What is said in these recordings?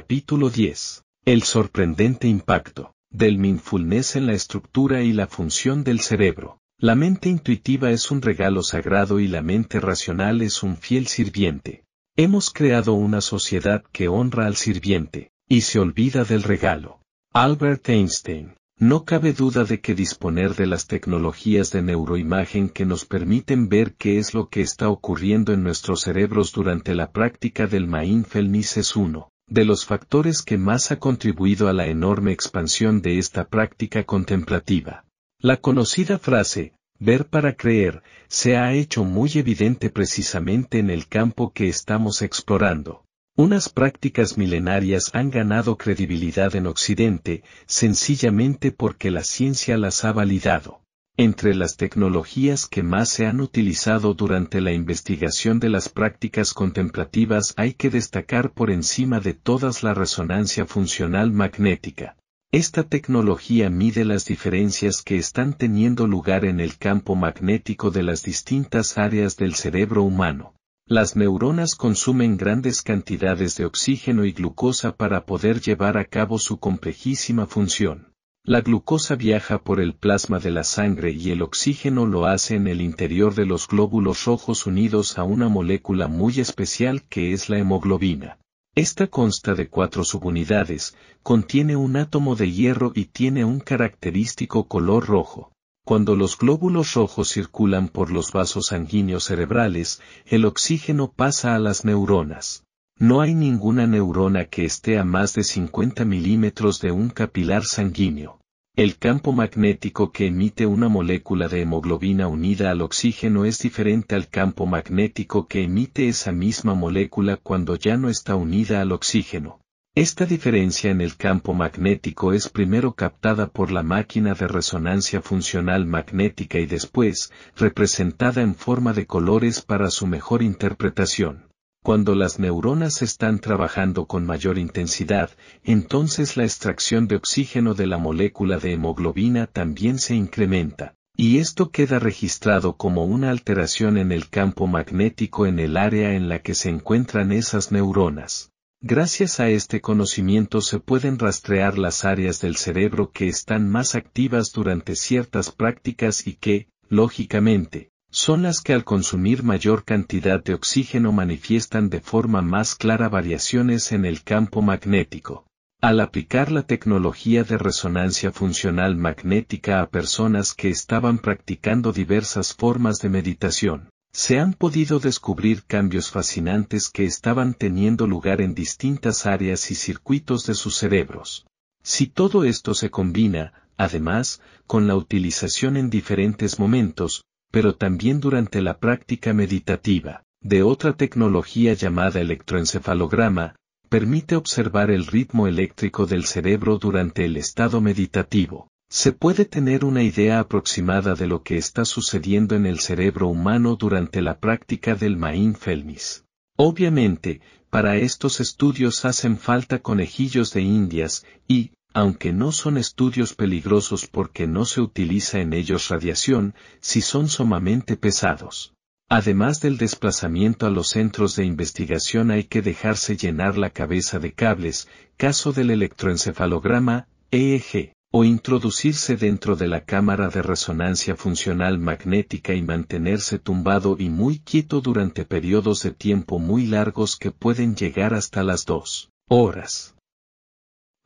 Capítulo 10. El sorprendente impacto del mindfulness en la estructura y la función del cerebro. La mente intuitiva es un regalo sagrado y la mente racional es un fiel sirviente. Hemos creado una sociedad que honra al sirviente, y se olvida del regalo. Albert Einstein. No cabe duda de que disponer de las tecnologías de neuroimagen que nos permiten ver qué es lo que está ocurriendo en nuestros cerebros durante la práctica del mindfulness es uno de los factores que más ha contribuido a la enorme expansión de esta práctica contemplativa. La conocida frase, ver para creer, se ha hecho muy evidente precisamente en el campo que estamos explorando. Unas prácticas milenarias han ganado credibilidad en Occidente, sencillamente porque la ciencia las ha validado. Entre las tecnologías que más se han utilizado durante la investigación de las prácticas contemplativas hay que destacar por encima de todas la resonancia funcional magnética. Esta tecnología mide las diferencias que están teniendo lugar en el campo magnético de las distintas áreas del cerebro humano. Las neuronas consumen grandes cantidades de oxígeno y glucosa para poder llevar a cabo su complejísima función. La glucosa viaja por el plasma de la sangre y el oxígeno lo hace en el interior de los glóbulos rojos unidos a una molécula muy especial que es la hemoglobina. Esta consta de cuatro subunidades, contiene un átomo de hierro y tiene un característico color rojo. Cuando los glóbulos rojos circulan por los vasos sanguíneos cerebrales, el oxígeno pasa a las neuronas. No hay ninguna neurona que esté a más de 50 milímetros de un capilar sanguíneo. El campo magnético que emite una molécula de hemoglobina unida al oxígeno es diferente al campo magnético que emite esa misma molécula cuando ya no está unida al oxígeno. Esta diferencia en el campo magnético es primero captada por la máquina de resonancia funcional magnética y después, representada en forma de colores para su mejor interpretación. Cuando las neuronas están trabajando con mayor intensidad, entonces la extracción de oxígeno de la molécula de hemoglobina también se incrementa, y esto queda registrado como una alteración en el campo magnético en el área en la que se encuentran esas neuronas. Gracias a este conocimiento se pueden rastrear las áreas del cerebro que están más activas durante ciertas prácticas y que, lógicamente, son las que al consumir mayor cantidad de oxígeno manifiestan de forma más clara variaciones en el campo magnético. Al aplicar la tecnología de resonancia funcional magnética a personas que estaban practicando diversas formas de meditación, se han podido descubrir cambios fascinantes que estaban teniendo lugar en distintas áreas y circuitos de sus cerebros. Si todo esto se combina, además, con la utilización en diferentes momentos, pero también durante la práctica meditativa, de otra tecnología llamada electroencefalograma, permite observar el ritmo eléctrico del cerebro durante el estado meditativo. Se puede tener una idea aproximada de lo que está sucediendo en el cerebro humano durante la práctica del mindfulness. Obviamente, para estos estudios hacen falta conejillos de indias, y, aunque no son estudios peligrosos porque no se utiliza en ellos radiación, si son sumamente pesados. Además del desplazamiento a los centros de investigación hay que dejarse llenar la cabeza de cables, caso del electroencefalograma, EEG, o introducirse dentro de la cámara de resonancia funcional magnética y mantenerse tumbado y muy quieto durante periodos de tiempo muy largos que pueden llegar hasta las dos horas.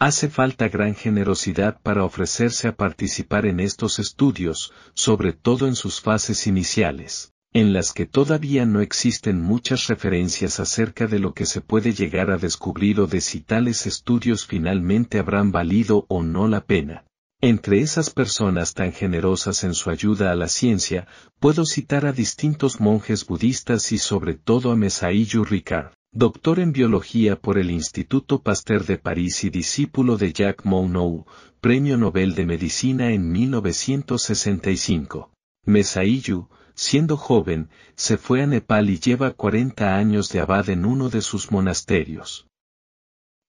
Hace falta gran generosidad para ofrecerse a participar en estos estudios, sobre todo en sus fases iniciales, en las que todavía no existen muchas referencias acerca de lo que se puede llegar a descubrir o de si tales estudios finalmente habrán valido o no la pena. Entre esas personas tan generosas en su ayuda a la ciencia, puedo citar a distintos monjes budistas y sobre todo a Mesaiyu Ricard, doctor en biología por el Instituto Pasteur de París y discípulo de Jacques Monod, Premio Nobel de Medicina en 1965. Mesaiyu, siendo joven, se fue a Nepal y lleva 40 años de abad en uno de sus monasterios.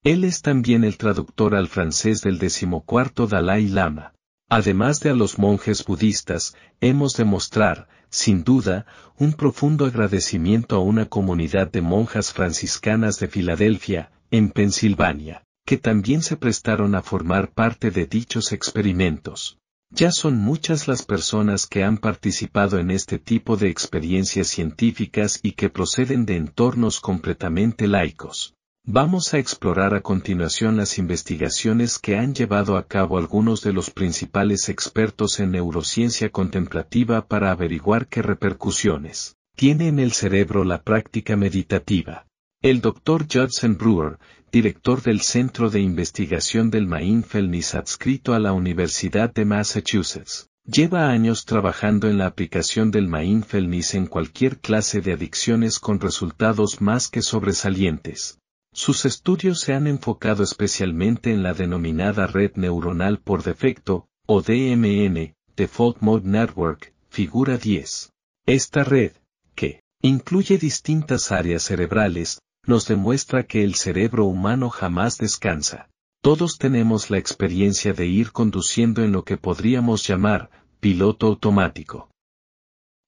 Él es también el traductor al francés del decimocuarto Dalai Lama. Además de a los monjes budistas, hemos de mostrar, sin duda, un profundo agradecimiento a una comunidad de monjas franciscanas de Filadelfia, en Pensilvania, que también se prestaron a formar parte de dichos experimentos. Ya son muchas las personas que han participado en este tipo de experiencias científicas y que proceden de entornos completamente laicos. Vamos a explorar a continuación las investigaciones que han llevado a cabo algunos de los principales expertos en neurociencia contemplativa para averiguar qué repercusiones tiene en el cerebro la práctica meditativa. El Dr. Judson Brewer, director del Centro de Investigación del Mindfulness adscrito a la Universidad de Massachusetts, lleva años trabajando en la aplicación del Mindfulness en cualquier clase de adicciones con resultados más que sobresalientes. Sus estudios se han enfocado especialmente en la denominada red neuronal por defecto, o DMN, Default Mode Network, figura 10. Esta red, que incluye distintas áreas cerebrales, nos demuestra que el cerebro humano jamás descansa. Todos tenemos la experiencia de ir conduciendo en lo que podríamos llamar piloto automático.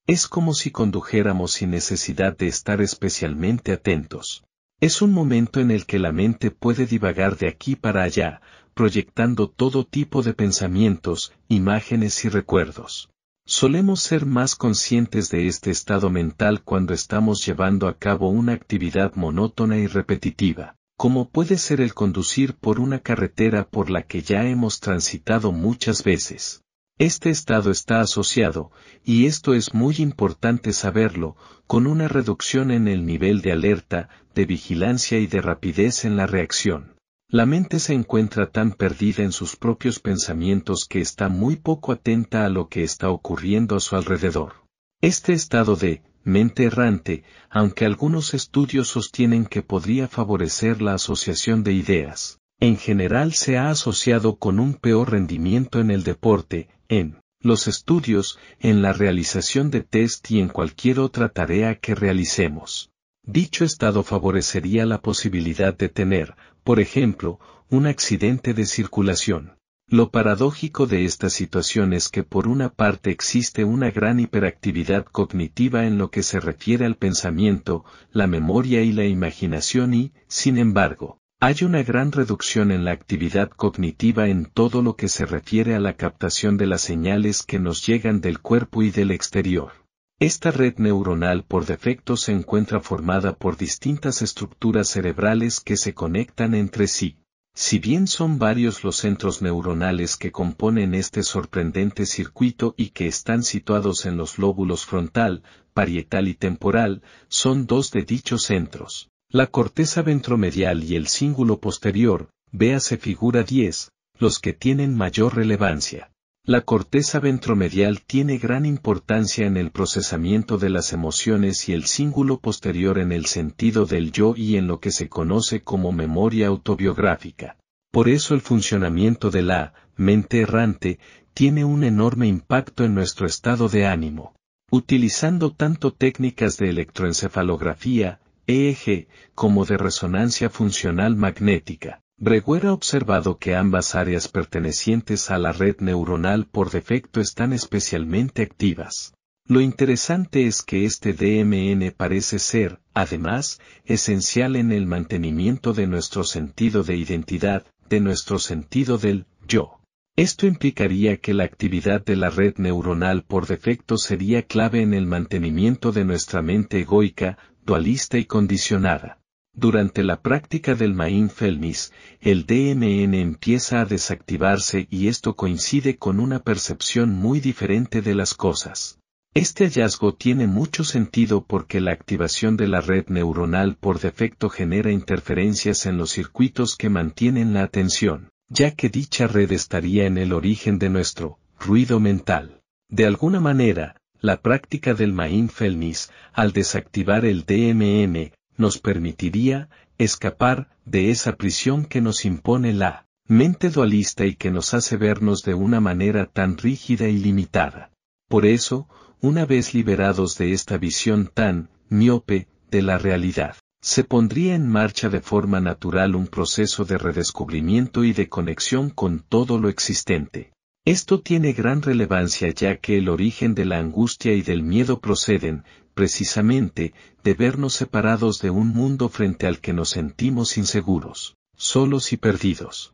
Es como si condujéramos sin necesidad de estar especialmente atentos. Es un momento en el que la mente puede divagar de aquí para allá, proyectando todo tipo de pensamientos, imágenes y recuerdos. Solemos ser más conscientes de este estado mental cuando estamos llevando a cabo una actividad monótona y repetitiva, como puede ser el conducir por una carretera por la que ya hemos transitado muchas veces. Este estado está asociado, y esto es muy importante saberlo, con una reducción en el nivel de alerta, de vigilancia y de rapidez en la reacción. La mente se encuentra tan perdida en sus propios pensamientos que está muy poco atenta a lo que está ocurriendo a su alrededor. Este estado de mente errante, aunque algunos estudios sostienen que podría favorecer la asociación de ideas, en general se ha asociado con un peor rendimiento en el deporte, en los estudios, en la realización de test y en cualquier otra tarea que realicemos. Dicho estado favorecería la posibilidad de tener, por ejemplo, un accidente de circulación. Lo paradójico de esta situación es que por una parte existe una gran hiperactividad cognitiva en lo que se refiere al pensamiento, la memoria y la imaginación y, sin embargo, hay una gran reducción en la actividad cognitiva en todo lo que se refiere a la captación de las señales que nos llegan del cuerpo y del exterior. Esta red neuronal por defecto se encuentra formada por distintas estructuras cerebrales que se conectan entre sí. Si bien son varios los centros neuronales que componen este sorprendente circuito y que están situados en los lóbulos frontal, parietal y temporal, son dos de dichos centros. La corteza ventromedial y el cíngulo posterior, véase figura 10, los que tienen mayor relevancia. La corteza ventromedial tiene gran importancia en el procesamiento de las emociones y el cíngulo posterior en el sentido del yo y en lo que se conoce como memoria autobiográfica. Por eso el funcionamiento de la mente errante tiene un enorme impacto en nuestro estado de ánimo. Utilizando tanto técnicas de electroencefalografía, EEG, como de resonancia funcional magnética. Breguer ha observado que ambas áreas pertenecientes a la red neuronal por defecto están especialmente activas. Lo interesante es que este DMN parece ser, además, esencial en el mantenimiento de nuestro sentido de identidad, de nuestro sentido del yo. Esto implicaría que la actividad de la red neuronal por defecto sería clave en el mantenimiento de nuestra mente egoica, dualista y condicionada. Durante la práctica del mindfulness, el DMN empieza a desactivarse y esto coincide con una percepción muy diferente de las cosas. Este hallazgo tiene mucho sentido porque la activación de la red neuronal por defecto genera interferencias en los circuitos que mantienen la atención, ya que dicha red estaría en el origen de nuestro ruido mental. De alguna manera, la práctica del mindfulness, al desactivar el DMN, nos permitiría escapar de esa prisión que nos impone la mente dualista y que nos hace vernos de una manera tan rígida y limitada. Por eso, una vez liberados de esta visión tan miope de la realidad, se pondría en marcha de forma natural un proceso de redescubrimiento y de conexión con todo lo existente. Esto tiene gran relevancia ya que el origen de la angustia y del miedo proceden, precisamente, de vernos separados de un mundo frente al que nos sentimos inseguros, solos y perdidos.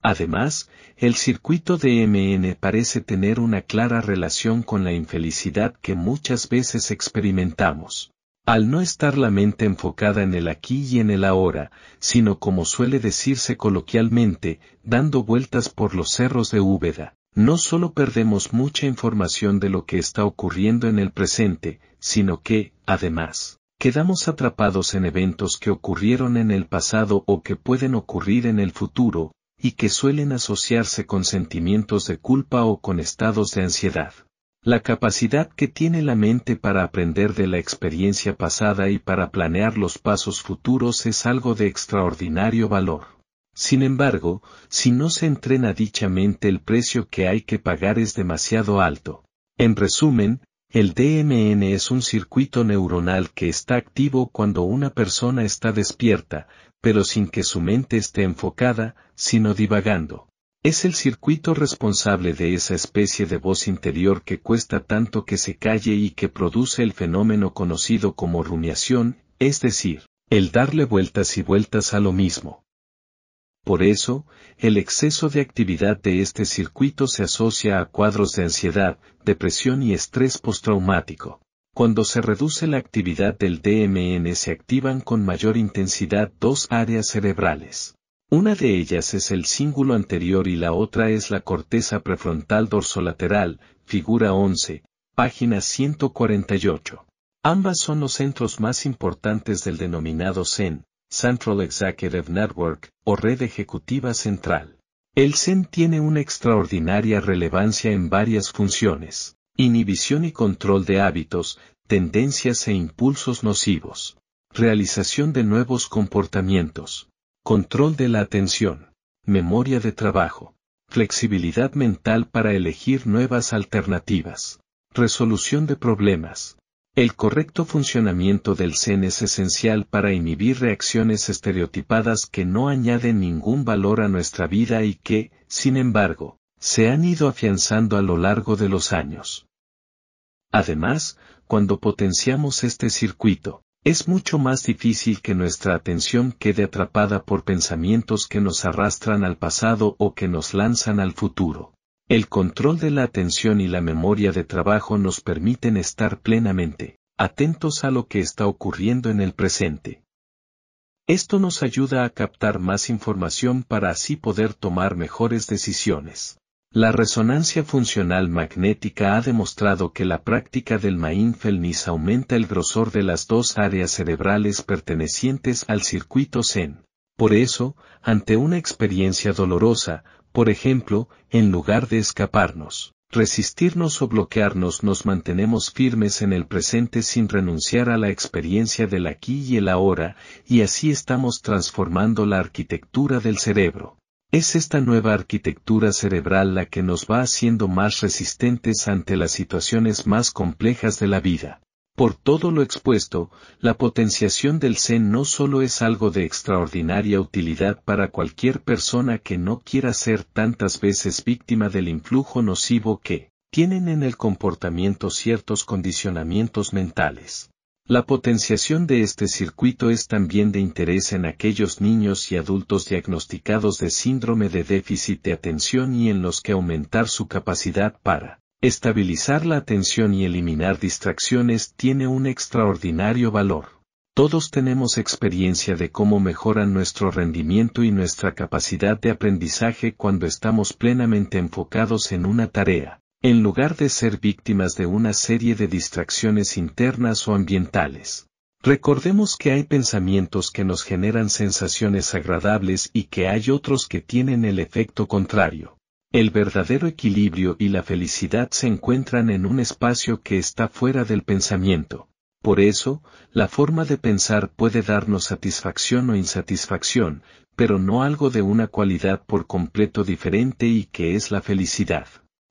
Además, el circuito de MN parece tener una clara relación con la infelicidad que muchas veces experimentamos. Al no estar la mente enfocada en el aquí y en el ahora, sino como suele decirse coloquialmente, dando vueltas por los cerros de Úbeda, no solo perdemos mucha información de lo que está ocurriendo en el presente, sino que, además, quedamos atrapados en eventos que ocurrieron en el pasado o que pueden ocurrir en el futuro, y que suelen asociarse con sentimientos de culpa o con estados de ansiedad. La capacidad que tiene la mente para aprender de la experiencia pasada y para planear los pasos futuros es algo de extraordinario valor. Sin embargo, si no se entrena dicha mente el precio que hay que pagar es demasiado alto. En resumen, el DMN es un circuito neuronal que está activo cuando una persona está despierta, pero sin que su mente esté enfocada, sino divagando. Es el circuito responsable de esa especie de voz interior que cuesta tanto que se calle y que produce el fenómeno conocido como rumiación, es decir, el darle vueltas y vueltas a lo mismo. Por eso, el exceso de actividad de este circuito se asocia a cuadros de ansiedad, depresión y estrés postraumático. Cuando se reduce la actividad del DMN se activan con mayor intensidad dos áreas cerebrales. Una de ellas es el cíngulo anterior y la otra es la corteza prefrontal dorsolateral, figura 11, página 148. Ambas son los centros más importantes del denominado CEN, Central Executive Network, o Red Ejecutiva Central. El CEN tiene una extraordinaria relevancia en varias funciones, inhibición y control de hábitos, tendencias e impulsos nocivos, realización de nuevos comportamientos, Control de la atención. Memoria de trabajo. Flexibilidad mental para elegir nuevas alternativas. Resolución de problemas. El correcto funcionamiento del CEN es esencial para inhibir reacciones estereotipadas que no añaden ningún valor a nuestra vida y que, sin embargo, se han ido afianzando a lo largo de los años. Además, cuando potenciamos este circuito, es mucho más difícil que nuestra atención quede atrapada por pensamientos que nos arrastran al pasado o que nos lanzan al futuro. El control de la atención y la memoria de trabajo nos permiten estar plenamente atentos a lo que está ocurriendo en el presente. Esto nos ayuda a captar más información para así poder tomar mejores decisiones. La resonancia funcional magnética ha demostrado que la práctica del mindfulness aumenta el grosor de las dos áreas cerebrales pertenecientes al circuito Zen. Por eso, ante una experiencia dolorosa, por ejemplo, en lugar de escaparnos, resistirnos o bloquearnos nos mantenemos firmes en el presente sin renunciar a la experiencia del aquí y el ahora, y así estamos transformando la arquitectura del cerebro. Es esta nueva arquitectura cerebral la que nos va haciendo más resistentes ante las situaciones más complejas de la vida. Por todo lo expuesto, la potenciación del Zen no solo es algo de extraordinaria utilidad para cualquier persona que no quiera ser tantas veces víctima del influjo nocivo que tienen en el comportamiento ciertos condicionamientos mentales. La potenciación de este circuito es también de interés en aquellos niños y adultos diagnosticados de síndrome de déficit de atención y en los que aumentar su capacidad para estabilizar la atención y eliminar distracciones tiene un extraordinario valor. Todos tenemos experiencia de cómo mejoran nuestro rendimiento y nuestra capacidad de aprendizaje cuando estamos plenamente enfocados en una tarea en lugar de ser víctimas de una serie de distracciones internas o ambientales. Recordemos que hay pensamientos que nos generan sensaciones agradables y que hay otros que tienen el efecto contrario. El verdadero equilibrio y la felicidad se encuentran en un espacio que está fuera del pensamiento. Por eso, la forma de pensar puede darnos satisfacción o insatisfacción, pero no algo de una cualidad por completo diferente y que es la felicidad.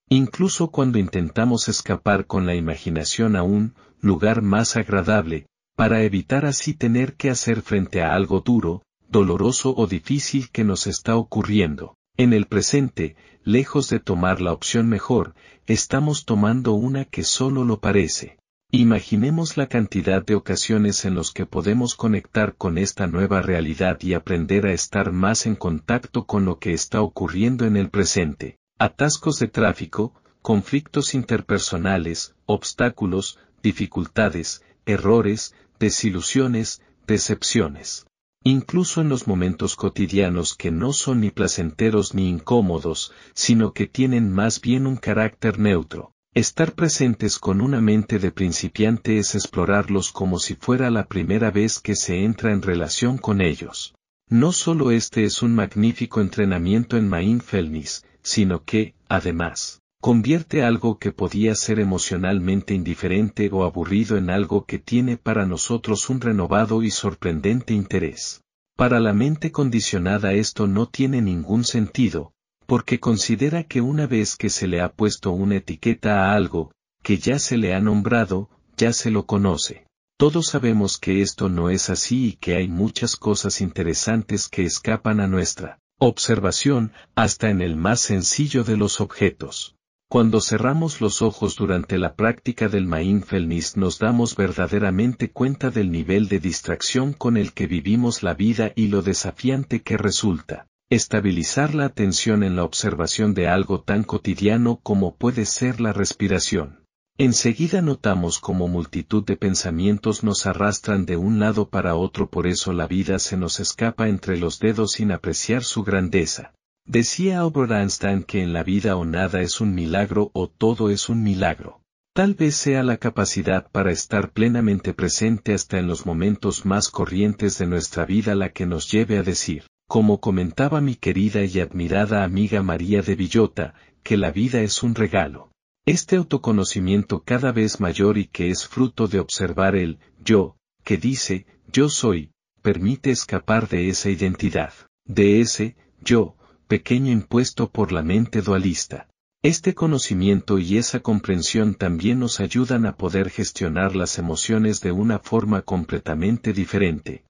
Incluso cuando intentamos escapar con la imaginación a un lugar más agradable, para evitar así tener que hacer frente a algo duro, doloroso o difícil que nos está ocurriendo. En el presente, lejos de tomar la opción mejor, estamos tomando una que solo lo parece. Imaginemos la cantidad de ocasiones en los que podemos conectar con esta nueva realidad y aprender a estar más en contacto con lo que está ocurriendo en el presente. Atascos de tráfico, conflictos interpersonales, obstáculos, dificultades, errores, desilusiones, decepciones. Incluso en los momentos cotidianos que no son ni placenteros ni incómodos, sino que tienen más bien un carácter neutro. Estar presentes con una mente de principiante es explorarlos como si fuera la primera vez que se entra en relación con ellos. No solo este es un magnífico entrenamiento en mindfulness, sino que, además, convierte algo que podía ser emocionalmente indiferente o aburrido en algo que tiene para nosotros un renovado y sorprendente interés. Para la mente condicionada esto no tiene ningún sentido, porque considera que una vez que se le ha puesto una etiqueta a algo, que ya se le ha nombrado, ya se lo conoce. Todos sabemos que esto no es así y que hay muchas cosas interesantes que escapan a nuestra observación, hasta en el más sencillo de los objetos. Cuando cerramos los ojos durante la práctica del mindfulness nos damos verdaderamente cuenta del nivel de distracción con el que vivimos la vida y lo desafiante que resulta. Estabilizar la atención en la observación de algo tan cotidiano como puede ser la respiración. Enseguida notamos como multitud de pensamientos nos arrastran de un lado para otro por eso la vida se nos escapa entre los dedos sin apreciar su grandeza. Decía Albert Einstein que en la vida o nada es un milagro o todo es un milagro. Tal vez sea la capacidad para estar plenamente presente hasta en los momentos más corrientes de nuestra vida la que nos lleve a decir, como comentaba mi querida y admirada amiga María de Villota, que la vida es un regalo. Este autoconocimiento cada vez mayor y que es fruto de observar el yo, que dice, yo soy, permite escapar de esa identidad, de ese yo, pequeño impuesto por la mente dualista. Este conocimiento y esa comprensión también nos ayudan a poder gestionar las emociones de una forma completamente diferente.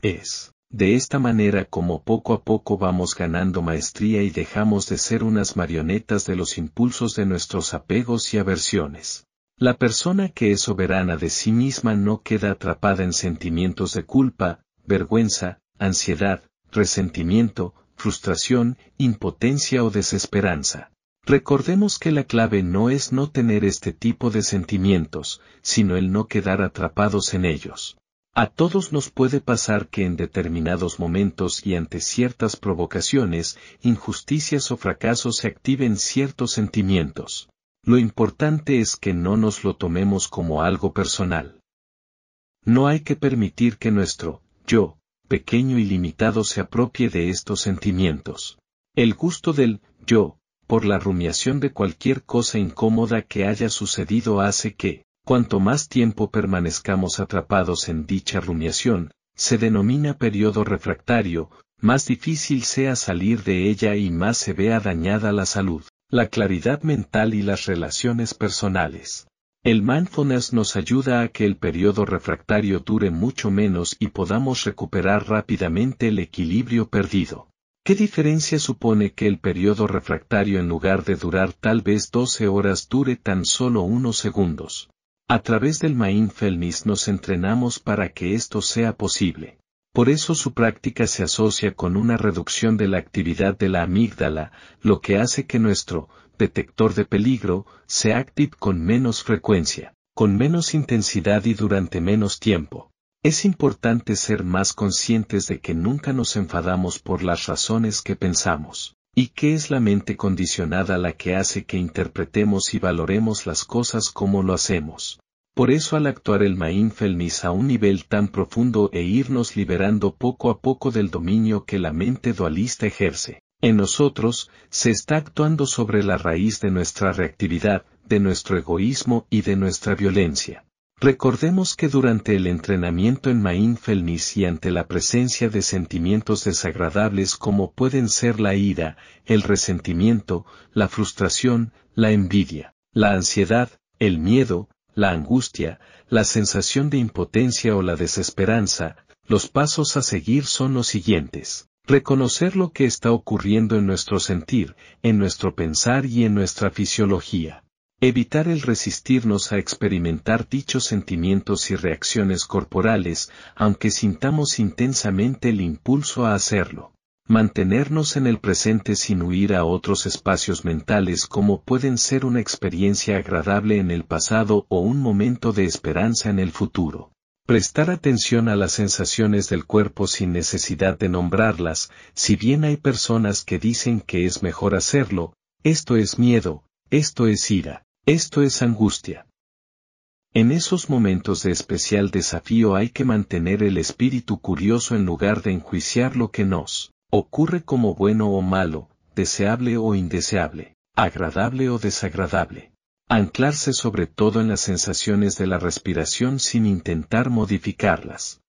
Es, de esta manera como poco a poco vamos ganando maestría y dejamos de ser unas marionetas de los impulsos de nuestros apegos y aversiones. La persona que es soberana de sí misma no queda atrapada en sentimientos de culpa, vergüenza, ansiedad, resentimiento, frustración, impotencia o desesperanza. Recordemos que la clave no es no tener este tipo de sentimientos, sino el no quedar atrapados en ellos. A todos nos puede pasar que en determinados momentos y ante ciertas provocaciones, injusticias o fracasos se activen ciertos sentimientos. Lo importante es que no nos lo tomemos como algo personal. No hay que permitir que nuestro yo pequeño y limitado se apropie de estos sentimientos. El gusto del yo, por la rumiación de cualquier cosa incómoda que haya sucedido hace que, cuanto más tiempo permanezcamos atrapados en dicha rumiación, se denomina periodo refractario, más difícil sea salir de ella y más se vea dañada la salud, la claridad mental y las relaciones personales. El mindfulness nos ayuda a que el periodo refractario dure mucho menos y podamos recuperar rápidamente el equilibrio perdido. ¿Qué diferencia supone que el periodo refractario en lugar de durar tal vez 12 horas dure tan solo unos segundos? A través del mindfulness nos entrenamos para que esto sea posible. Por eso su práctica se asocia con una reducción de la actividad de la amígdala, lo que hace que nuestro detector de peligro, se active con menos frecuencia, con menos intensidad y durante menos tiempo. Es importante ser más conscientes de que nunca nos enfadamos por las razones que pensamos, y que es la mente condicionada la que hace que interpretemos y valoremos las cosas como lo hacemos. Por eso al actuar el mindfulness a un nivel tan profundo e irnos liberando poco a poco del dominio que la mente dualista ejerce, en nosotros, se está actuando sobre la raíz de nuestra reactividad, de nuestro egoísmo y de nuestra violencia. Recordemos que durante el entrenamiento en mindfulness y ante la presencia de sentimientos desagradables como pueden ser la ira, el resentimiento, la frustración, la envidia, la ansiedad, el miedo, la angustia, la sensación de impotencia o la desesperanza, los pasos a seguir son los siguientes. Reconocer lo que está ocurriendo en nuestro sentir, en nuestro pensar y en nuestra fisiología. Evitar el resistirnos a experimentar dichos sentimientos y reacciones corporales, aunque sintamos intensamente el impulso a hacerlo. Mantenernos en el presente sin huir a otros espacios mentales como pueden ser una experiencia agradable en el pasado o un momento de esperanza en el futuro. Prestar atención a las sensaciones del cuerpo sin necesidad de nombrarlas, si bien hay personas que dicen que es mejor hacerlo, esto es miedo, esto es ira, esto es angustia. En esos momentos de especial desafío hay que mantener el espíritu curioso en lugar de enjuiciar lo que nos ocurre como bueno o malo, deseable o indeseable, agradable o desagradable. Anclarse sobre todo en las sensaciones de la respiración sin intentar modificarlas.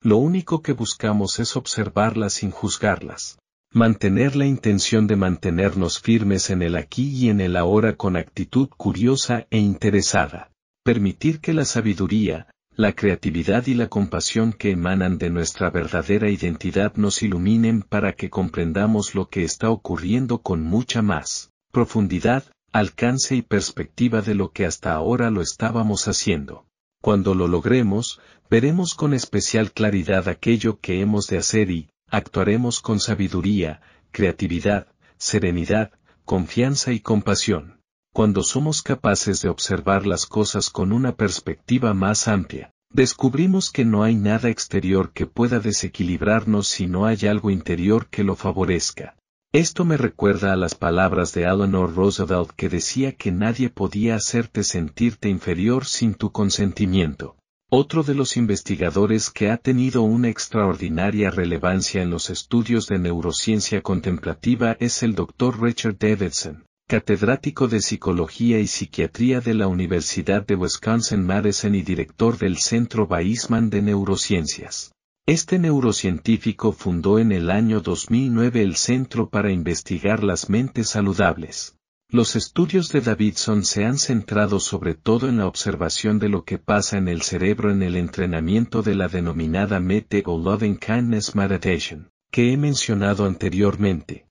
Lo único que buscamos es observarlas sin juzgarlas. Mantener la intención de mantenernos firmes en el aquí y en el ahora con actitud curiosa e interesada. Permitir que la sabiduría, la creatividad y la compasión que emanan de nuestra verdadera identidad nos iluminen para que comprendamos lo que está ocurriendo con mucha más profundidad, alcance y perspectiva de lo que hasta ahora lo estábamos haciendo. Cuando lo logremos, veremos con especial claridad aquello que hemos de hacer y, actuaremos con sabiduría, creatividad, serenidad, confianza y compasión. Cuando somos capaces de observar las cosas con una perspectiva más amplia, descubrimos que no hay nada exterior que pueda desequilibrarnos si no hay algo interior que lo favorezca. Esto me recuerda a las palabras de Eleanor Roosevelt que decía que nadie podía hacerte sentirte inferior sin tu consentimiento. Otro de los investigadores que ha tenido una extraordinaria relevancia en los estudios de neurociencia contemplativa es el Dr. Richard Davidson, catedrático de Psicología y Psiquiatría de la Universidad de Wisconsin-Madison y director del Centro Weizmann de Neurociencias. Este neurocientífico fundó en el año 2009 el Centro para Investigar las Mentes Saludables. Los estudios de Davidson se han centrado sobre todo en la observación de lo que pasa en el cerebro en el entrenamiento de la denominada METE o Loving Kindness Meditation, que he mencionado anteriormente.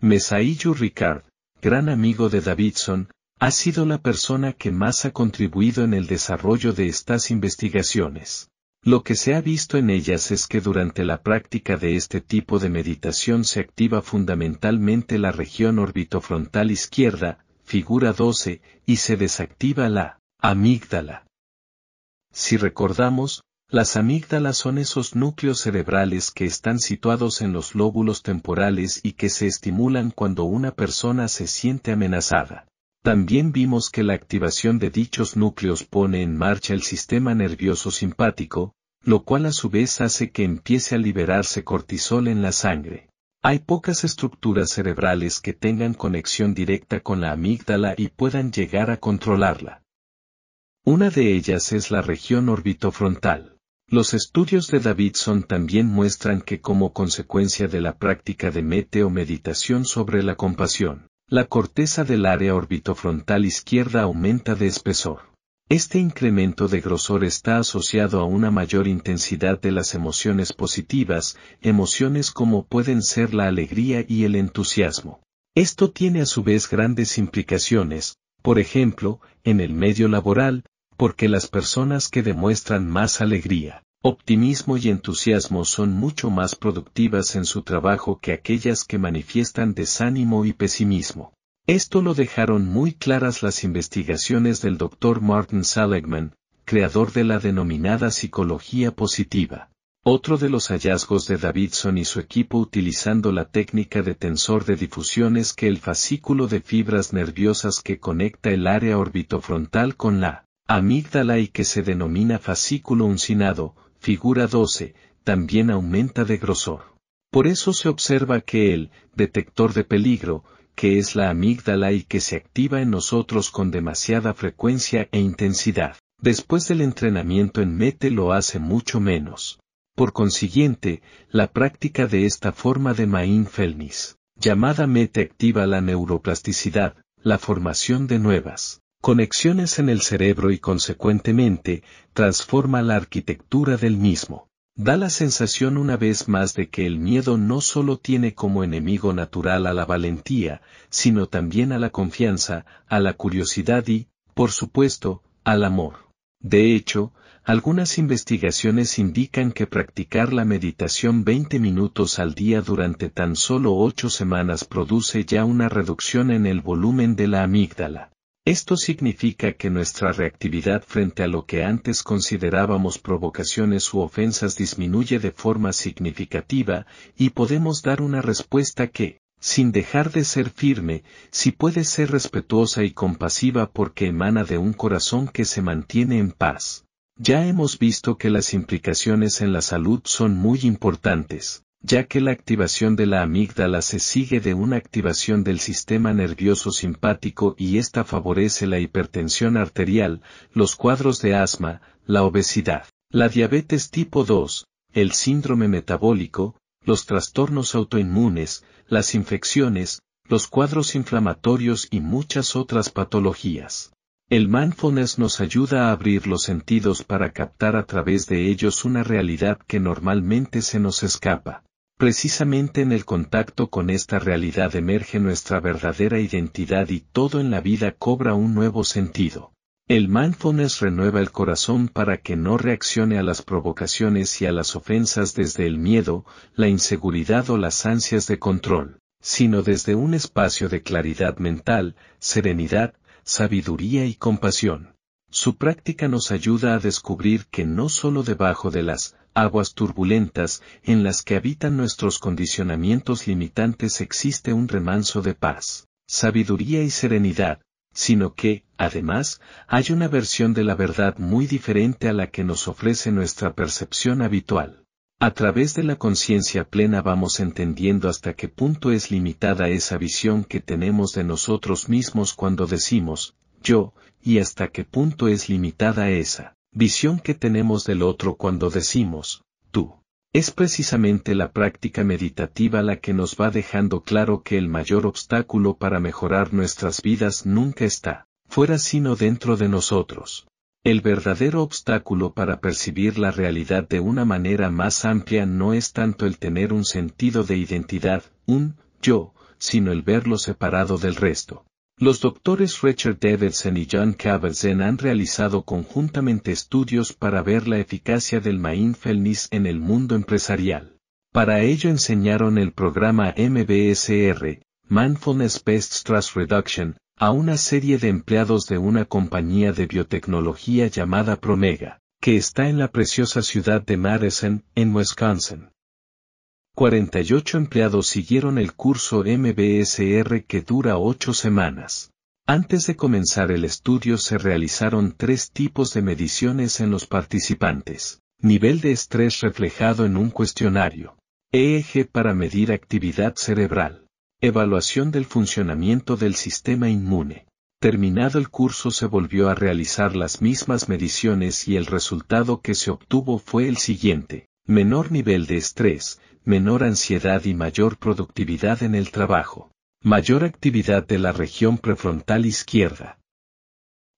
Mesaiyu Ricard, gran amigo de Davidson, ha sido la persona que más ha contribuido en el desarrollo de estas investigaciones. Lo que se ha visto en ellas es que durante la práctica de este tipo de meditación se activa fundamentalmente la región orbitofrontal izquierda, figura 12, y se desactiva la amígdala. Si recordamos, las amígdalas son esos núcleos cerebrales que están situados en los lóbulos temporales y que se estimulan cuando una persona se siente amenazada. También vimos que la activación de dichos núcleos pone en marcha el sistema nervioso simpático, lo cual a su vez hace que empiece a liberarse cortisol en la sangre. Hay pocas estructuras cerebrales que tengan conexión directa con la amígdala y puedan llegar a controlarla. Una de ellas es la región orbitofrontal. Los estudios de Davidson también muestran que como consecuencia de la práctica de mete o meditación sobre la compasión, la corteza del área orbitofrontal izquierda aumenta de espesor. Este incremento de grosor está asociado a una mayor intensidad de las emociones positivas, emociones como pueden ser la alegría y el entusiasmo. Esto tiene a su vez grandes implicaciones, por ejemplo, en el medio laboral, porque las personas que demuestran más alegría, optimismo y entusiasmo son mucho más productivas en su trabajo que aquellas que manifiestan desánimo y pesimismo. Esto lo dejaron muy claras las investigaciones del Dr. Martin Seligman, creador de la denominada psicología positiva. Otro de los hallazgos de Davidson y su equipo utilizando la técnica de tensor de difusión es que el fascículo de fibras nerviosas que conecta el área orbitofrontal con la amígdala y que se denomina fascículo uncinado, figura 12, también aumenta de grosor. Por eso se observa que el detector de peligro, que es la amígdala y que se activa en nosotros con demasiada frecuencia e intensidad, Después del entrenamiento en METE lo hace mucho menos. Por consiguiente, la práctica de esta forma de mindfulness, llamada METE activa la neuroplasticidad, la formación de nuevas conexiones en el cerebro y consecuentemente, transforma la arquitectura del mismo. Da la sensación una vez más de que el miedo no solo tiene como enemigo natural a la valentía, sino también a la confianza, a la curiosidad y, por supuesto, al amor. De hecho, algunas investigaciones indican que practicar la meditación 20 minutos al día durante tan solo 8 semanas produce ya una reducción en el volumen de la amígdala. Esto significa que nuestra reactividad frente a lo que antes considerábamos provocaciones u ofensas disminuye de forma significativa y podemos dar una respuesta que, sin dejar de ser firme, si puede ser respetuosa y compasiva porque emana de un corazón que se mantiene en paz. Ya hemos visto que las implicaciones en la salud son muy importantes, ya que la activación de la amígdala se sigue de una activación del sistema nervioso simpático y esta favorece la hipertensión arterial, los cuadros de asma, la obesidad, la diabetes tipo 2, el síndrome metabólico, los trastornos autoinmunes, las infecciones, los cuadros inflamatorios y muchas otras patologías. El mindfulness nos ayuda a abrir los sentidos para captar a través de ellos una realidad que normalmente se nos escapa. Precisamente en el contacto con esta realidad emerge nuestra verdadera identidad y todo en la vida cobra un nuevo sentido. El mindfulness renueva el corazón para que no reaccione a las provocaciones y a las ofensas desde el miedo, la inseguridad o las ansias de control, sino desde un espacio de claridad mental, serenidad, sabiduría y compasión. Su práctica nos ayuda a descubrir que no solo debajo de las aguas turbulentas en las que habitan nuestros condicionamientos limitantes existe un remanso de paz, sabiduría y serenidad, sino que, además, hay una versión de la verdad muy diferente a la que nos ofrece nuestra percepción habitual. A través de la conciencia plena vamos entendiendo hasta qué punto es limitada esa visión que tenemos de nosotros mismos cuando decimos, yo, y hasta qué punto es limitada esa visión que tenemos del otro cuando decimos, tú. Es precisamente la práctica meditativa la que nos va dejando claro que el mayor obstáculo para mejorar nuestras vidas nunca está fuera sino dentro de nosotros. El verdadero obstáculo para percibir la realidad de una manera más amplia no es tanto el tener un sentido de identidad, un yo, sino el verlo separado del resto. Los doctores Richard Davidson y John Kabat-Zinn han realizado conjuntamente estudios para ver la eficacia del mindfulness en el mundo empresarial. Para ello enseñaron el programa MBSR, Mindfulness Based Stress Reduction, a una serie de empleados de una compañía de biotecnología llamada Promega, que está en la preciosa ciudad de Madison, en Wisconsin. 48 empleados siguieron el curso MBSR que dura ocho semanas. Antes de comenzar el estudio se realizaron tres tipos de mediciones en los participantes. Nivel de estrés reflejado en un cuestionario. EEG para medir actividad cerebral. Evaluación del funcionamiento del sistema inmune. Terminado el curso se volvió a realizar las mismas mediciones y el resultado que se obtuvo fue el siguiente. Menor nivel de estrés, menor ansiedad y mayor productividad en el trabajo. Mayor actividad de la región prefrontal izquierda.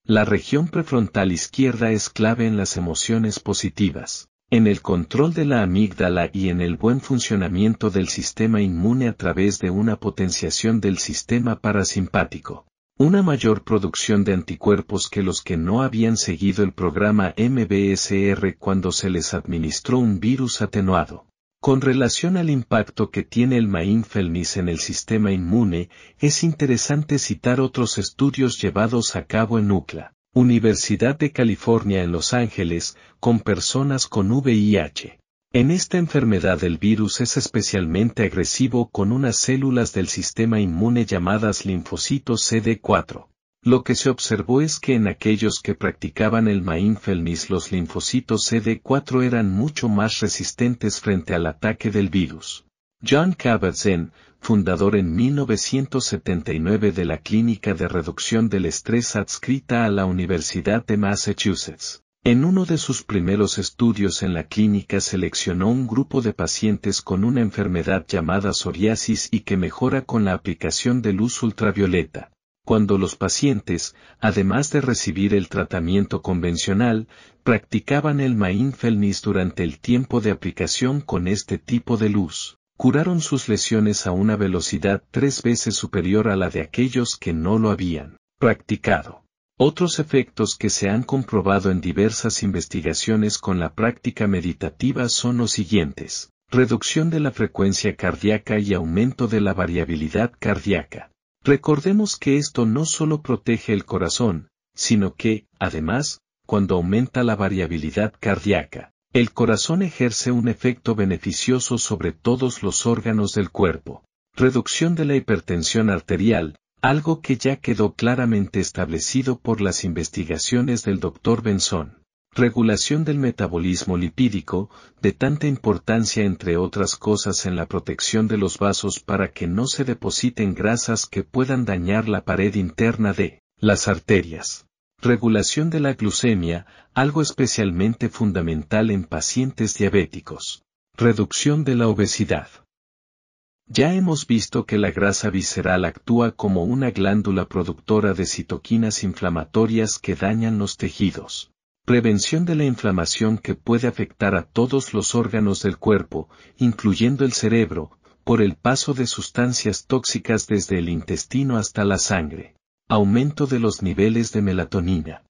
La región prefrontal izquierda es clave en las emociones positivas en el control de la amígdala y en el buen funcionamiento del sistema inmune a través de una potenciación del sistema parasimpático. Una mayor producción de anticuerpos que los que no habían seguido el programa MBSR cuando se les administró un virus atenuado. Con relación al impacto que tiene el mindfulness en el sistema inmune, es interesante citar otros estudios llevados a cabo en UCLA. Universidad de California en Los Ángeles, con personas con VIH. En esta enfermedad el virus es especialmente agresivo con unas células del sistema inmune llamadas linfocitos CD4. Lo que se observó es que en aquellos que practicaban el mindfulness los linfocitos CD4 eran mucho más resistentes frente al ataque del virus. John Kabat-Zinn, fundador en 1979 de la Clínica de Reducción del Estrés adscrita a la Universidad de Massachusetts. En uno de sus primeros estudios en la clínica seleccionó un grupo de pacientes con una enfermedad llamada psoriasis y que mejora con la aplicación de luz ultravioleta. Cuando los pacientes, además de recibir el tratamiento convencional, practicaban el mindfulness durante el tiempo de aplicación con este tipo de luz curaron sus lesiones a una velocidad tres veces superior a la de aquellos que no lo habían practicado. Otros efectos que se han comprobado en diversas investigaciones con la práctica meditativa son los siguientes. Reducción de la frecuencia cardíaca y aumento de la variabilidad cardíaca. Recordemos que esto no solo protege el corazón, sino que, además, cuando aumenta la variabilidad cardíaca, el corazón ejerce un efecto beneficioso sobre todos los órganos del cuerpo. Reducción de la hipertensión arterial, algo que ya quedó claramente establecido por las investigaciones del Dr. Benson. Regulación del metabolismo lipídico, de tanta importancia entre otras cosas en la protección de los vasos para que no se depositen grasas que puedan dañar la pared interna de las arterias. Regulación de la glucemia, algo especialmente fundamental en pacientes diabéticos. Reducción de la obesidad. Ya hemos visto que la grasa visceral actúa como una glándula productora de citoquinas inflamatorias que dañan los tejidos. Prevención de la inflamación que puede afectar a todos los órganos del cuerpo, incluyendo el cerebro, por el paso de sustancias tóxicas desde el intestino hasta la sangre. Aumento de los niveles de melatonina.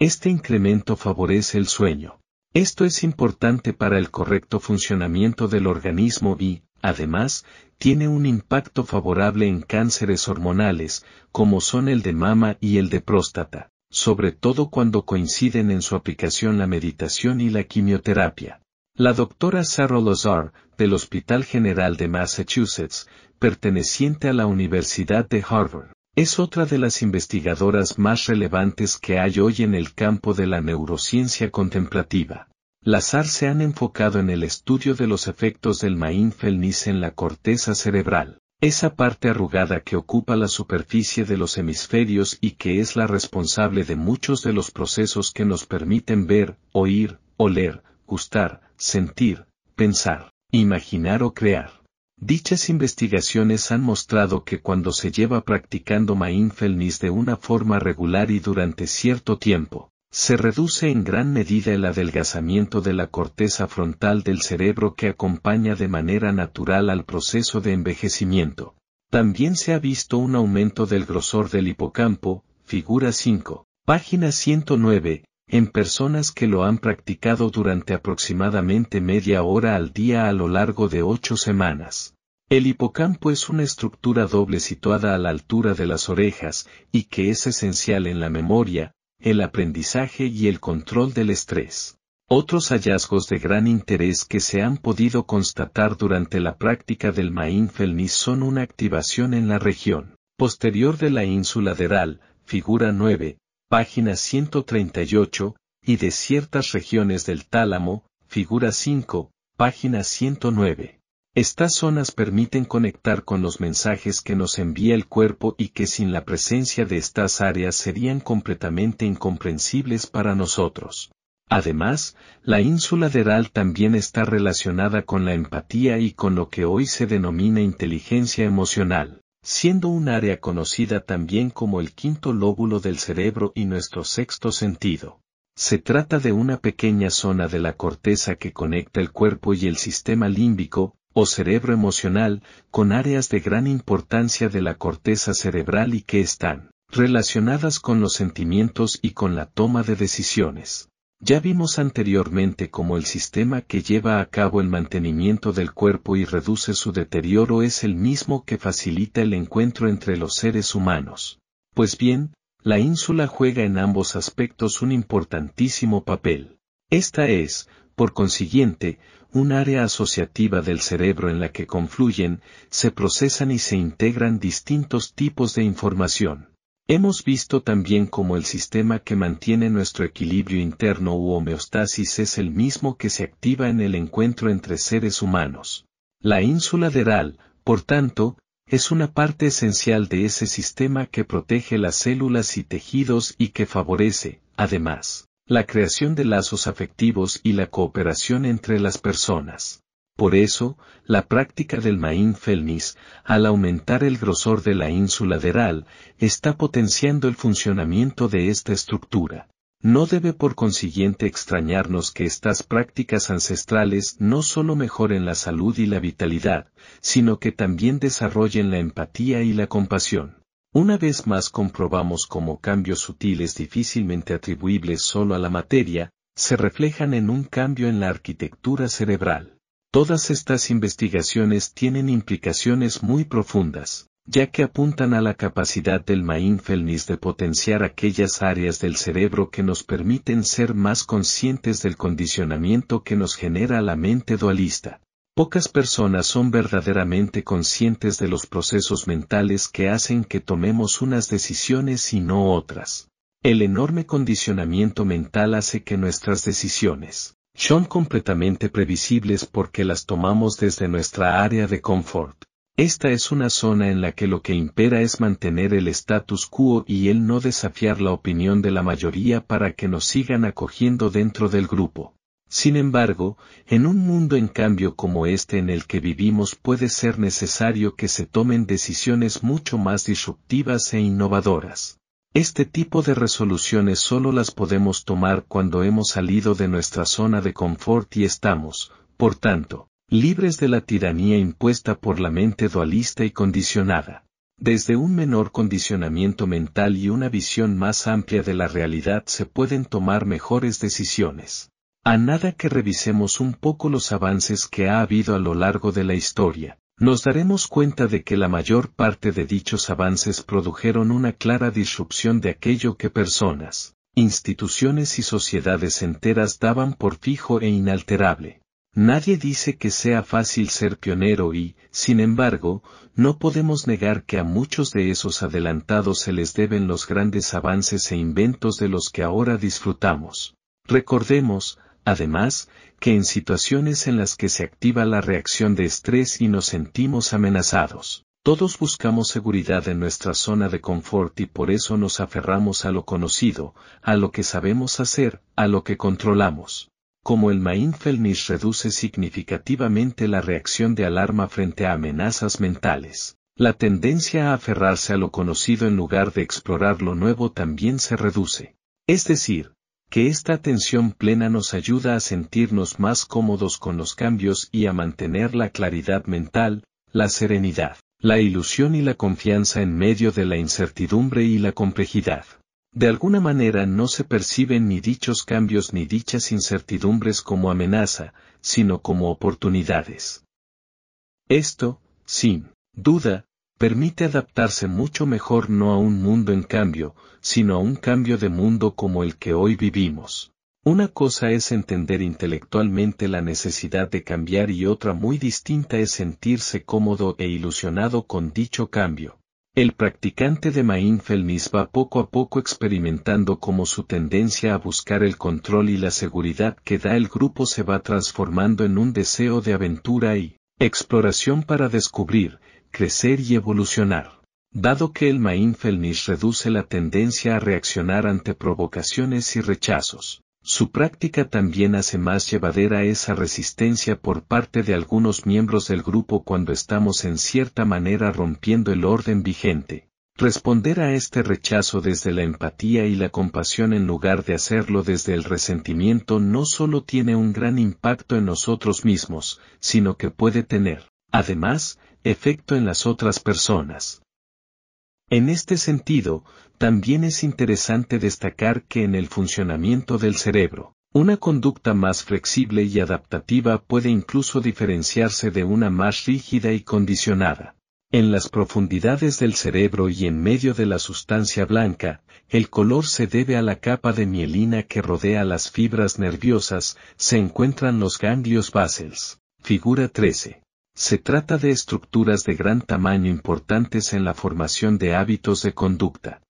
Este incremento favorece el sueño. Esto es importante para el correcto funcionamiento del organismo y, además, tiene un impacto favorable en cánceres hormonales, como son el de mama y el de próstata, sobre todo cuando coinciden en su aplicación la meditación y la quimioterapia. La doctora Sarah Lazar, del Hospital General de Massachusetts, perteneciente a la Universidad de Harvard, es otra de las investigadoras más relevantes que hay hoy en el campo de la neurociencia contemplativa. Las AR se han enfocado en el estudio de los efectos del mindfulness en la corteza cerebral, esa parte arrugada que ocupa la superficie de los hemisferios y que es la responsable de muchos de los procesos que nos permiten ver, oír, oler, gustar, sentir, pensar, imaginar o crear. Dichas investigaciones han mostrado que cuando se lleva practicando mindfulness de una forma regular y durante cierto tiempo, se reduce en gran medida el adelgazamiento de la corteza frontal del cerebro que acompaña de manera natural al proceso de envejecimiento. También se ha visto un aumento del grosor del hipocampo, figura 5, página 109, en personas que lo han practicado durante aproximadamente media hora al día a lo largo de ocho semanas. El hipocampo es una estructura doble situada a la altura de las orejas, y que es esencial en la memoria, el aprendizaje y el control del estrés. Otros hallazgos de gran interés que se han podido constatar durante la práctica del mindfulness son una activación en la región posterior de la ínsula lateral, figura 9, página 138, y de ciertas regiones del tálamo, figura 5, página 109. Estas zonas permiten conectar con los mensajes que nos envía el cuerpo y que sin la presencia de estas áreas serían completamente incomprensibles para nosotros. Además, la ínsula deral también está relacionada con la empatía y con lo que hoy se denomina inteligencia emocional siendo un área conocida también como el quinto lóbulo del cerebro y nuestro sexto sentido. Se trata de una pequeña zona de la corteza que conecta el cuerpo y el sistema límbico, o cerebro emocional, con áreas de gran importancia de la corteza cerebral y que están relacionadas con los sentimientos y con la toma de decisiones. Ya vimos anteriormente cómo el sistema que lleva a cabo el mantenimiento del cuerpo y reduce su deterioro es el mismo que facilita el encuentro entre los seres humanos. Pues bien, la ínsula juega en ambos aspectos un importantísimo papel. Esta es, por consiguiente, un área asociativa del cerebro en la que confluyen, se procesan y se integran distintos tipos de información. Hemos visto también cómo el sistema que mantiene nuestro equilibrio interno u homeostasis es el mismo que se activa en el encuentro entre seres humanos. La ínsula deral, por tanto, es una parte esencial de ese sistema que protege las células y tejidos y que favorece, además, la creación de lazos afectivos y la cooperación entre las personas. Por eso, la práctica del mindfulness, al aumentar el grosor de la ínsula deral, está potenciando el funcionamiento de esta estructura. No debe por consiguiente extrañarnos que estas prácticas ancestrales no solo mejoren la salud y la vitalidad, sino que también desarrollen la empatía y la compasión. Una vez más comprobamos cómo cambios sutiles difícilmente atribuibles solo a la materia, se reflejan en un cambio en la arquitectura cerebral. Todas estas investigaciones tienen implicaciones muy profundas, ya que apuntan a la capacidad del mindfulness de potenciar aquellas áreas del cerebro que nos permiten ser más conscientes del condicionamiento que nos genera la mente dualista. Pocas personas son verdaderamente conscientes de los procesos mentales que hacen que tomemos unas decisiones y no otras. El enorme condicionamiento mental hace que nuestras decisiones son completamente previsibles porque las tomamos desde nuestra área de confort. Esta es una zona en la que lo que impera es mantener el status quo y el no desafiar la opinión de la mayoría para que nos sigan acogiendo dentro del grupo. Sin embargo, en un mundo en cambio como este en el que vivimos puede ser necesario que se tomen decisiones mucho más disruptivas e innovadoras. Este tipo de resoluciones solo las podemos tomar cuando hemos salido de nuestra zona de confort y estamos, por tanto, libres de la tiranía impuesta por la mente dualista y condicionada. Desde un menor condicionamiento mental y una visión más amplia de la realidad se pueden tomar mejores decisiones. A nada que revisemos un poco los avances que ha habido a lo largo de la historia, nos daremos cuenta de que la mayor parte de dichos avances produjeron una clara disrupción de aquello que personas, instituciones y sociedades enteras daban por fijo e inalterable. Nadie dice que sea fácil ser pionero y, sin embargo, no podemos negar que a muchos de esos adelantados se les deben los grandes avances e inventos de los que ahora disfrutamos. Recordemos, además, que en situaciones en las que se activa la reacción de estrés y nos sentimos amenazados, todos buscamos seguridad en nuestra zona de confort y por eso nos aferramos a lo conocido, a lo que sabemos hacer, a lo que controlamos como el mindfulness reduce significativamente la reacción de alarma frente a amenazas mentales. La tendencia a aferrarse a lo conocido en lugar de explorar lo nuevo también se reduce. Es decir, que esta atención plena nos ayuda a sentirnos más cómodos con los cambios y a mantener la claridad mental, la serenidad, la ilusión y la confianza en medio de la incertidumbre y la complejidad. De alguna manera no se perciben ni dichos cambios ni dichas incertidumbres como amenaza, sino como oportunidades. Esto, sin duda, permite adaptarse mucho mejor no a un mundo en cambio, sino a un cambio de mundo como el que hoy vivimos. Una cosa es entender intelectualmente la necesidad de cambiar y otra muy distinta es sentirse cómodo e ilusionado con dicho cambio. El practicante de mindfulness va poco a poco experimentando cómo su tendencia a buscar el control y la seguridad que da el grupo se va transformando en un deseo de aventura y exploración para descubrir, crecer y evolucionar. Dado que el mindfulness reduce la tendencia a reaccionar ante provocaciones y rechazos, su práctica también hace más llevadera esa resistencia por parte de algunos miembros del grupo cuando estamos en cierta manera rompiendo el orden vigente. Responder a este rechazo desde la empatía y la compasión en lugar de hacerlo desde el resentimiento no solo tiene un gran impacto en nosotros mismos, sino que puede tener, además, efecto en las otras personas. En este sentido, también es interesante destacar que en el funcionamiento del cerebro, una conducta más flexible y adaptativa puede incluso diferenciarse de una más rígida y condicionada. En las profundidades del cerebro y en medio de la sustancia blanca, el color se debe a la capa de mielina que rodea las fibras nerviosas, se encuentran los ganglios basales. Figura 13. Se trata de estructuras de gran tamaño importantes en la formación de hábitos de conducta.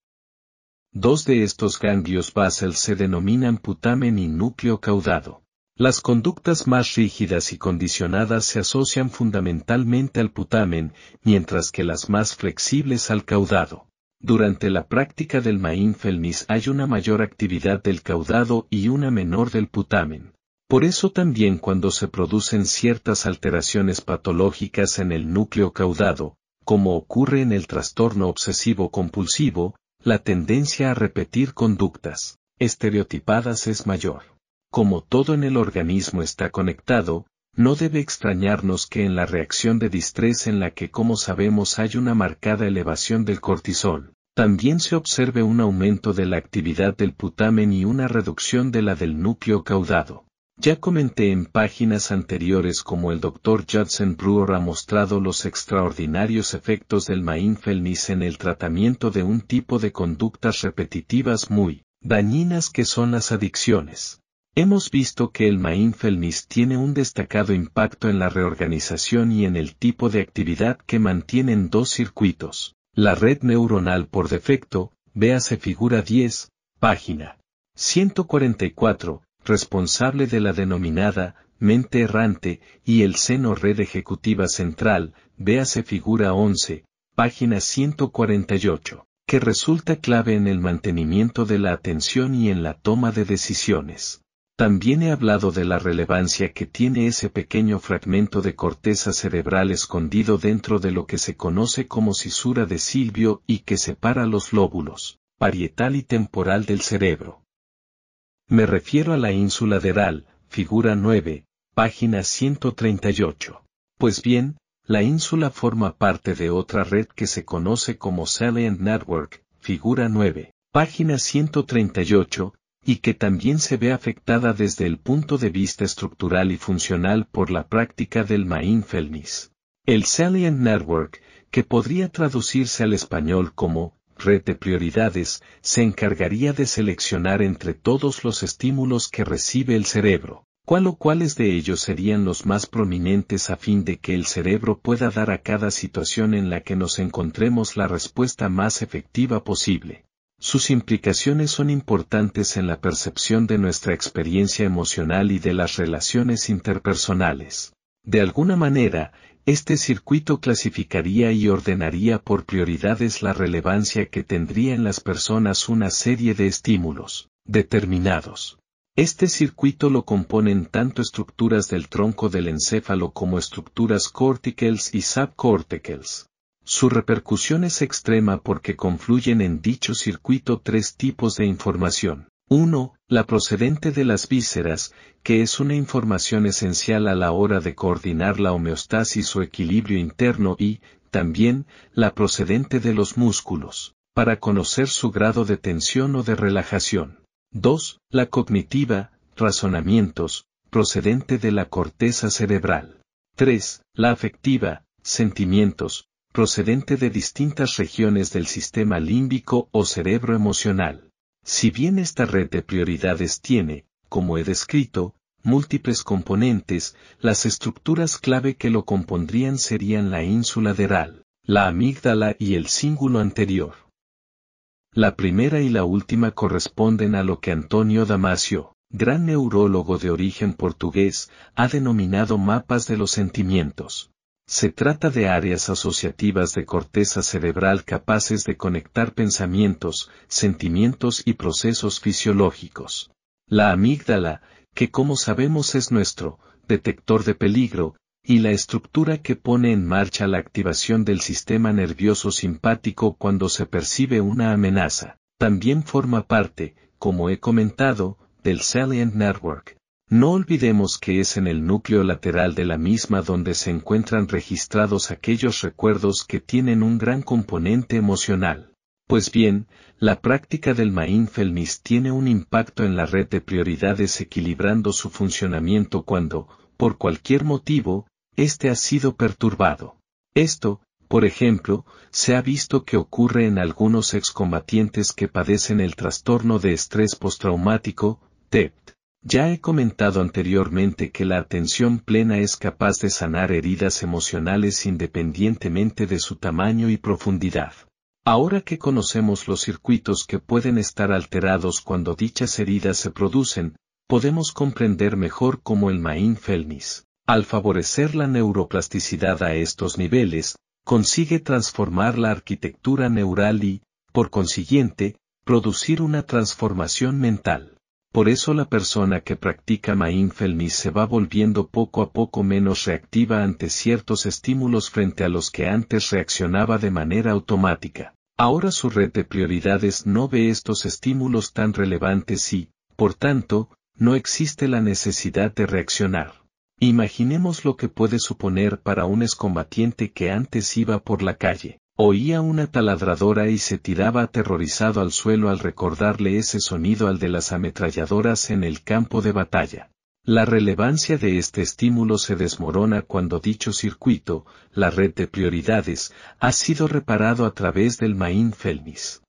Dos de estos ganglios basal se denominan putamen y núcleo caudado. Las conductas más rígidas y condicionadas se asocian fundamentalmente al putamen, mientras que las más flexibles al caudado. Durante la práctica del mindfulness hay una mayor actividad del caudado y una menor del putamen. Por eso también cuando se producen ciertas alteraciones patológicas en el núcleo caudado, como ocurre en el trastorno obsesivo compulsivo, la tendencia a repetir conductas estereotipadas es mayor. Como todo en el organismo está conectado, no debe extrañarnos que en la reacción de distrés en la que como sabemos hay una marcada elevación del cortisol, también se observe un aumento de la actividad del putamen y una reducción de la del núcleo caudado. Ya comenté en páginas anteriores como el Dr. Judson Brewer ha mostrado los extraordinarios efectos del mindfulness en el tratamiento de un tipo de conductas repetitivas muy dañinas que son las adicciones. Hemos visto que el mindfulness tiene un destacado impacto en la reorganización y en el tipo de actividad que mantienen dos circuitos. La red neuronal por defecto, véase figura 10, página 144, responsable de la denominada mente errante, y el seno red ejecutiva central, véase figura 11, página 148, que resulta clave en el mantenimiento de la atención y en la toma de decisiones. También he hablado de la relevancia que tiene ese pequeño fragmento de corteza cerebral escondido dentro de lo que se conoce como cisura de Silvio y que separa los lóbulos, parietal y temporal del cerebro. Me refiero a la ínsula de Ral, figura 9, página 138. Pues bien, la ínsula forma parte de otra red que se conoce como Salient Network, figura 9, página 138, y que también se ve afectada desde el punto de vista estructural y funcional por la práctica del mindfulness. El Salient Network, que podría traducirse al español como red de prioridades, se encargaría de seleccionar entre todos los estímulos que recibe el cerebro, cuál o cuáles de ellos serían los más prominentes a fin de que el cerebro pueda dar a cada situación en la que nos encontremos la respuesta más efectiva posible. Sus implicaciones son importantes en la percepción de nuestra experiencia emocional y de las relaciones interpersonales. De alguna manera, este circuito clasificaría y ordenaría por prioridades la relevancia que tendría en las personas una serie de estímulos determinados. Este circuito lo componen tanto estructuras del tronco del encéfalo como estructuras corticales y subcorticales. Su repercusión es extrema porque confluyen en dicho circuito tres tipos de información. 1. La procedente de las vísceras, que es una información esencial a la hora de coordinar la homeostasis o equilibrio interno y, también, la procedente de los músculos, para conocer su grado de tensión o de relajación. 2. La cognitiva, razonamientos, procedente de la corteza cerebral. 3. La afectiva, sentimientos, procedente de distintas regiones del sistema límbico o cerebro emocional. Si bien esta red de prioridades tiene, como he descrito, múltiples componentes, las estructuras clave que lo compondrían serían la ínsula deral, la amígdala y el cíngulo anterior. La primera y la última corresponden a lo que Antonio Damasio, gran neurólogo de origen portugués, ha denominado mapas de los sentimientos. Se trata de áreas asociativas de corteza cerebral capaces de conectar pensamientos, sentimientos y procesos fisiológicos. La amígdala, que como sabemos es nuestro detector de peligro, y la estructura que pone en marcha la activación del sistema nervioso simpático cuando se percibe una amenaza, también forma parte, como he comentado, del Salient Network. No olvidemos que es en el núcleo lateral de la misma donde se encuentran registrados aquellos recuerdos que tienen un gran componente emocional. Pues bien, la práctica del mindfulness tiene un impacto en la red de prioridades equilibrando su funcionamiento cuando, por cualquier motivo, éste ha sido perturbado. Esto, por ejemplo, se ha visto que ocurre en algunos excombatientes que padecen el trastorno de estrés postraumático, TEPT. Ya he comentado anteriormente que la atención plena es capaz de sanar heridas emocionales independientemente de su tamaño y profundidad. Ahora que conocemos los circuitos que pueden estar alterados cuando dichas heridas se producen, podemos comprender mejor cómo el Main-Felmis, al favorecer la neuroplasticidad a estos niveles, consigue transformar la arquitectura neural y, por consiguiente, producir una transformación mental. Por eso la persona que practica mindfulness se va volviendo poco a poco menos reactiva ante ciertos estímulos frente a los que antes reaccionaba de manera automática. Ahora su red de prioridades no ve estos estímulos tan relevantes y, por tanto, no existe la necesidad de reaccionar. Imaginemos lo que puede suponer para un excombatiente que antes iba por la calle. Oía una taladradora y se tiraba aterrorizado al suelo al recordarle ese sonido al de las ametralladoras en el campo de batalla. La relevancia de este estímulo se desmorona cuando dicho circuito, la red de prioridades, ha sido reparado a través del Main Felmis.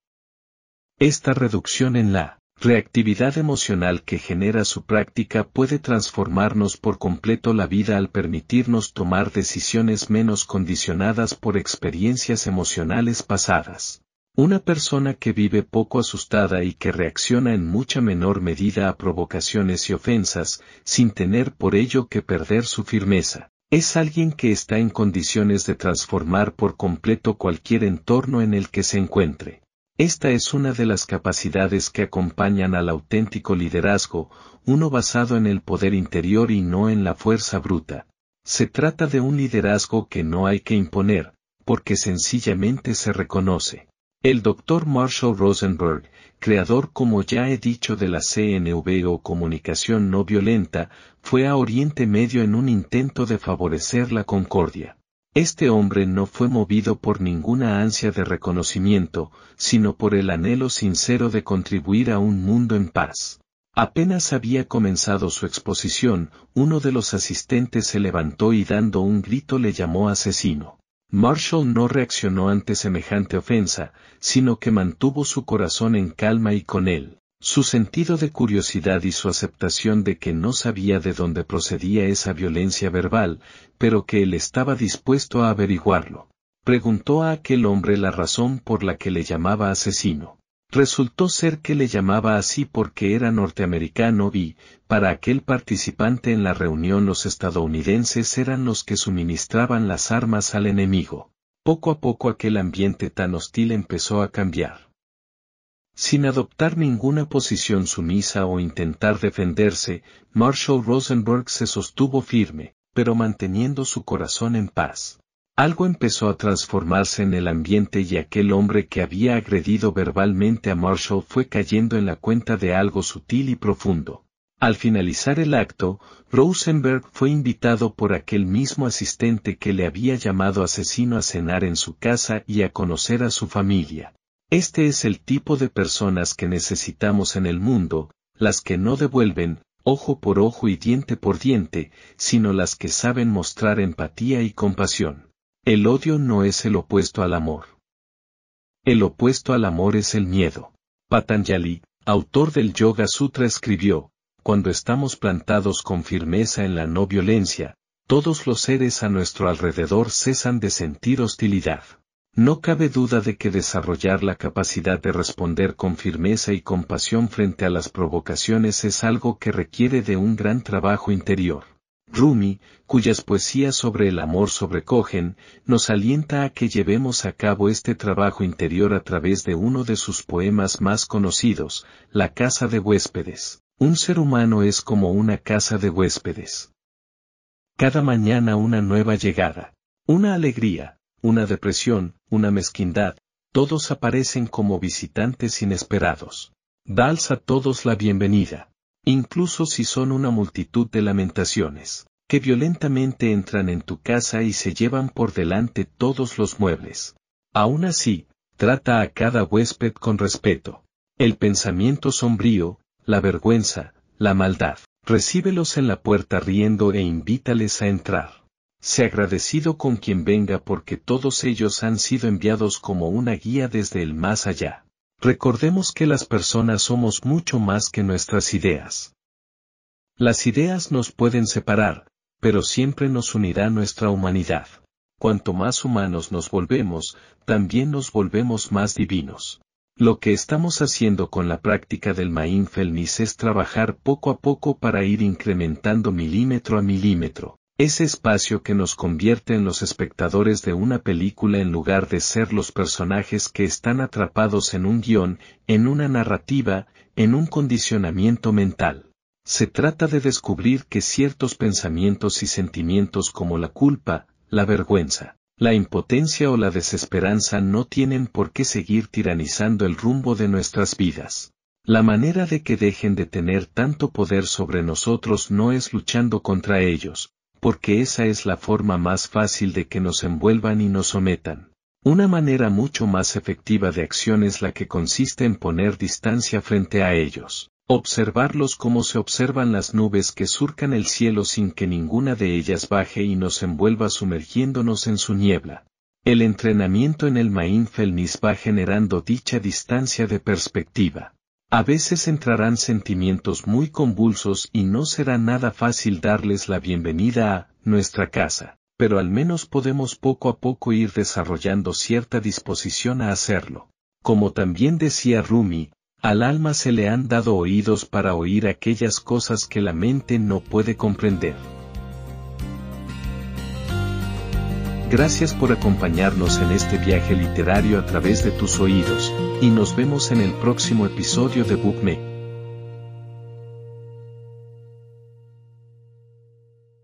Esta reducción en la reactividad emocional que genera su práctica puede transformarnos por completo la vida al permitirnos tomar decisiones menos condicionadas por experiencias emocionales pasadas. Una persona que vive poco asustada y que reacciona en mucha menor medida a provocaciones y ofensas, sin tener por ello que perder su firmeza, es alguien que está en condiciones de transformar por completo cualquier entorno en el que se encuentre. Esta es una de las capacidades que acompañan al auténtico liderazgo, uno basado en el poder interior y no en la fuerza bruta. Se trata de un liderazgo que no hay que imponer, porque sencillamente se reconoce. El Dr. Marshall Rosenberg, creador como ya he dicho de la CNV o comunicación no violenta, fue a Oriente Medio en un intento de favorecer la concordia. Este hombre no fue movido por ninguna ansia de reconocimiento, sino por el anhelo sincero de contribuir a un mundo en paz. Apenas había comenzado su exposición, uno de los asistentes se levantó y dando un grito le llamó asesino. Marshall no reaccionó ante semejante ofensa, sino que mantuvo su corazón en calma y con él. Su sentido de curiosidad y su aceptación de que no sabía de dónde procedía esa violencia verbal, pero que él estaba dispuesto a averiguarlo. Preguntó a aquel hombre la razón por la que le llamaba asesino. Resultó ser que le llamaba así porque era norteamericano y, para aquel participante en la reunión los estadounidenses eran los que suministraban las armas al enemigo. Poco a poco aquel ambiente tan hostil empezó a cambiar. Sin adoptar ninguna posición sumisa o intentar defenderse, Marshall Rosenberg se sostuvo firme, pero manteniendo su corazón en paz. Algo empezó a transformarse en el ambiente y aquel hombre que había agredido verbalmente a Marshall fue cayendo en la cuenta de algo sutil y profundo. Al finalizar el acto, Rosenberg fue invitado por aquel mismo asistente que le había llamado asesino a cenar en su casa y a conocer a su familia. Este es el tipo de personas que necesitamos en el mundo, las que no devuelven, ojo por ojo y diente por diente, sino las que saben mostrar empatía y compasión. El odio no es el opuesto al amor. El opuesto al amor es el miedo. Patanjali, autor del Yoga Sutra escribió, cuando estamos plantados con firmeza en la no violencia, todos los seres a nuestro alrededor cesan de sentir hostilidad. No cabe duda de que desarrollar la capacidad de responder con firmeza y compasión frente a las provocaciones es algo que requiere de un gran trabajo interior. Rumi, cuyas poesías sobre el amor sobrecogen, nos alienta a que llevemos a cabo este trabajo interior a través de uno de sus poemas más conocidos, La casa de huéspedes. Un ser humano es como una casa de huéspedes. Cada mañana una nueva llegada, una alegría, una depresión, una mezquindad, todos aparecen como visitantes inesperados. Dals a todos la bienvenida, incluso si son una multitud de lamentaciones, que violentamente entran en tu casa y se llevan por delante todos los muebles. Aún así, trata a cada huésped con respeto. El pensamiento sombrío, la vergüenza, la maldad, recíbelos en la puerta riendo e invítales a entrar. Sé agradecido con quien venga porque todos ellos han sido enviados como una guía desde el más allá. Recordemos que las personas somos mucho más que nuestras ideas. Las ideas nos pueden separar, pero siempre nos unirá nuestra humanidad. Cuanto más humanos nos volvemos, también nos volvemos más divinos. Lo que estamos haciendo con la práctica del mindfulness es trabajar poco a poco para ir incrementando milímetro a milímetro. Ese espacio que nos convierte en los espectadores de una película en lugar de ser los personajes que están atrapados en un guion, en una narrativa, en un condicionamiento mental. Se trata de descubrir que ciertos pensamientos y sentimientos como la culpa, la vergüenza, la impotencia o la desesperanza no tienen por qué seguir tiranizando el rumbo de nuestras vidas. La manera de que dejen de tener tanto poder sobre nosotros no es luchando contra ellos, porque esa es la forma más fácil de que nos envuelvan y nos sometan. Una manera mucho más efectiva de acción es la que consiste en poner distancia frente a ellos, observarlos como se observan las nubes que surcan el cielo sin que ninguna de ellas baje y nos envuelva sumergiéndonos en su niebla. El entrenamiento en el mindfulness va generando dicha distancia de perspectiva. A veces entrarán sentimientos muy convulsos y no será nada fácil darles la bienvenida a nuestra casa, pero al menos podemos poco a poco ir desarrollando cierta disposición a hacerlo. Como también decía Rumi, al alma se le han dado oídos para oír aquellas cosas que la mente no puede comprender. Gracias por acompañarnos en este viaje literario a través de tus oídos, y nos vemos en el próximo episodio de BookMe.